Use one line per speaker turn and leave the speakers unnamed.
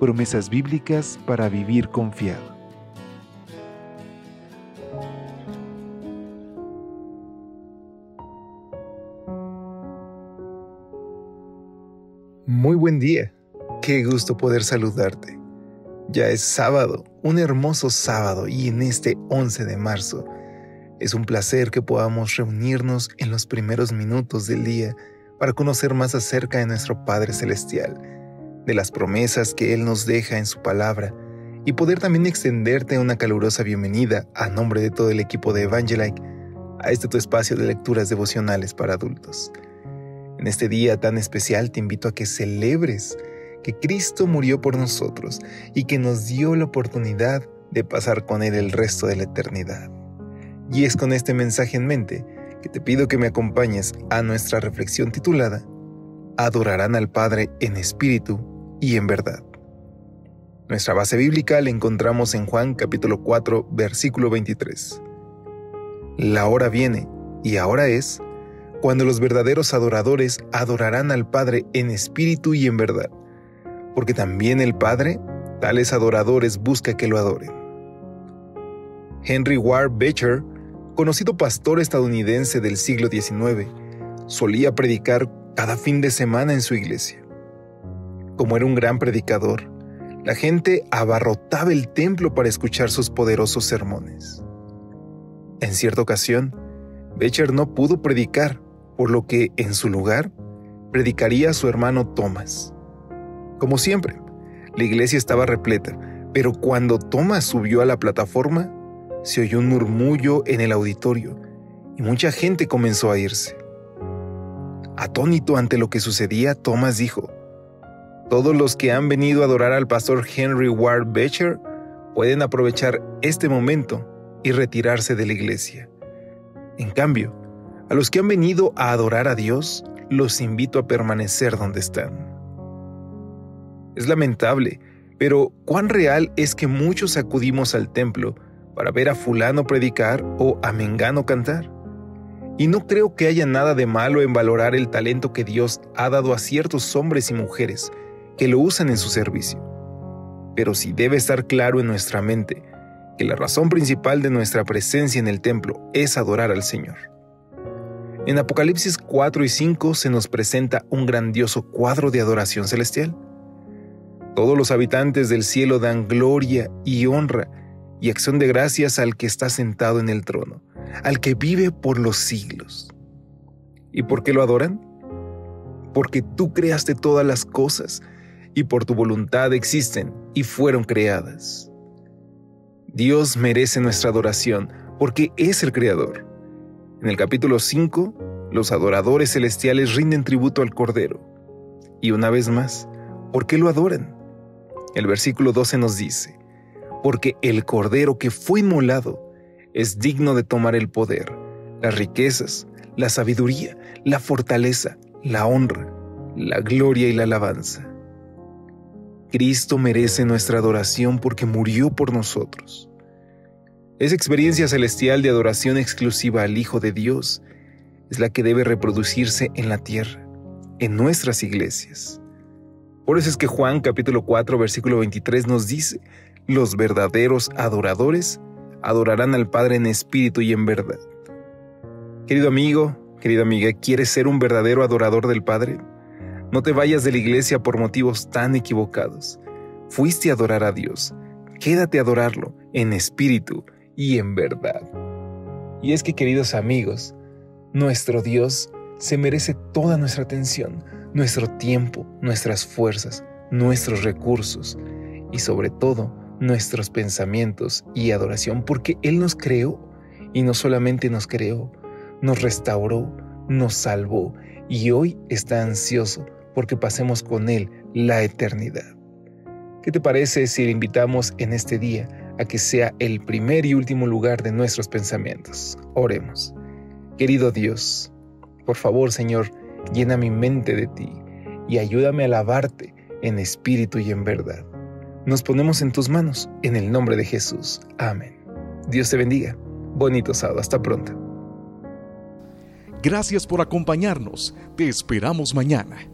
Promesas bíblicas para vivir confiado. Muy buen día. Qué gusto poder saludarte. Ya es sábado, un hermoso sábado y en este 11 de marzo es un placer que podamos reunirnos en los primeros minutos del día para conocer más acerca de nuestro Padre Celestial, de las promesas que Él nos deja en su palabra y poder también extenderte una calurosa bienvenida a nombre de todo el equipo de Evangelike a este tu espacio de lecturas devocionales para adultos. En este día tan especial te invito a que celebres que Cristo murió por nosotros y que nos dio la oportunidad de pasar con Él el resto de la eternidad. Y es con este mensaje en mente que te pido que me acompañes a nuestra reflexión titulada Adorarán al Padre en espíritu y en verdad. Nuestra base bíblica la encontramos en Juan capítulo 4 versículo 23. La hora viene, y ahora es, cuando los verdaderos adoradores adorarán al Padre en espíritu y en verdad porque también el Padre, tales adoradores, busca que lo adoren. Henry Ward Beecher, conocido pastor estadounidense del siglo XIX, solía predicar cada fin de semana en su iglesia. Como era un gran predicador, la gente abarrotaba el templo para escuchar sus poderosos sermones. En cierta ocasión, Beecher no pudo predicar, por lo que, en su lugar, predicaría a su hermano Thomas. Como siempre, la iglesia estaba repleta, pero cuando Thomas subió a la plataforma, se oyó un murmullo en el auditorio y mucha gente comenzó a irse. Atónito ante lo que sucedía, Thomas dijo, Todos los que han venido a adorar al pastor Henry Ward Beecher pueden aprovechar este momento y retirarse de la iglesia. En cambio, a los que han venido a adorar a Dios, los invito a permanecer donde están. Es lamentable, pero ¿cuán real es que muchos acudimos al templo para ver a fulano predicar o a Mengano cantar? Y no creo que haya nada de malo en valorar el talento que Dios ha dado a ciertos hombres y mujeres que lo usan en su servicio. Pero sí debe estar claro en nuestra mente que la razón principal de nuestra presencia en el templo es adorar al Señor. En Apocalipsis 4 y 5 se nos presenta un grandioso cuadro de adoración celestial. Todos los habitantes del cielo dan gloria y honra y acción de gracias al que está sentado en el trono, al que vive por los siglos. ¿Y por qué lo adoran? Porque tú creaste todas las cosas y por tu voluntad existen y fueron creadas. Dios merece nuestra adoración porque es el Creador. En el capítulo 5, los adoradores celestiales rinden tributo al Cordero. Y una vez más, ¿por qué lo adoran? El versículo 12 nos dice, porque el Cordero que fue inmolado es digno de tomar el poder, las riquezas, la sabiduría, la fortaleza, la honra, la gloria y la alabanza. Cristo merece nuestra adoración porque murió por nosotros. Esa experiencia celestial de adoración exclusiva al Hijo de Dios es la que debe reproducirse en la tierra, en nuestras iglesias. Por eso es que Juan capítulo 4 versículo 23 nos dice, los verdaderos adoradores adorarán al Padre en espíritu y en verdad. Querido amigo, querida amiga, ¿quieres ser un verdadero adorador del Padre? No te vayas de la iglesia por motivos tan equivocados. Fuiste a adorar a Dios. Quédate a adorarlo en espíritu y en verdad. Y es que, queridos amigos, nuestro Dios se merece toda nuestra atención nuestro tiempo, nuestras fuerzas, nuestros recursos y sobre todo nuestros pensamientos y adoración, porque Él nos creó y no solamente nos creó, nos restauró, nos salvó y hoy está ansioso porque pasemos con Él la eternidad. ¿Qué te parece si le invitamos en este día a que sea el primer y último lugar de nuestros pensamientos? Oremos. Querido Dios, por favor, Señor, llena mi mente de ti y ayúdame a alabarte en espíritu y en verdad. Nos ponemos en tus manos, en el nombre de Jesús. Amén. Dios te bendiga. Bonito sábado. Hasta pronto.
Gracias por acompañarnos. Te esperamos mañana.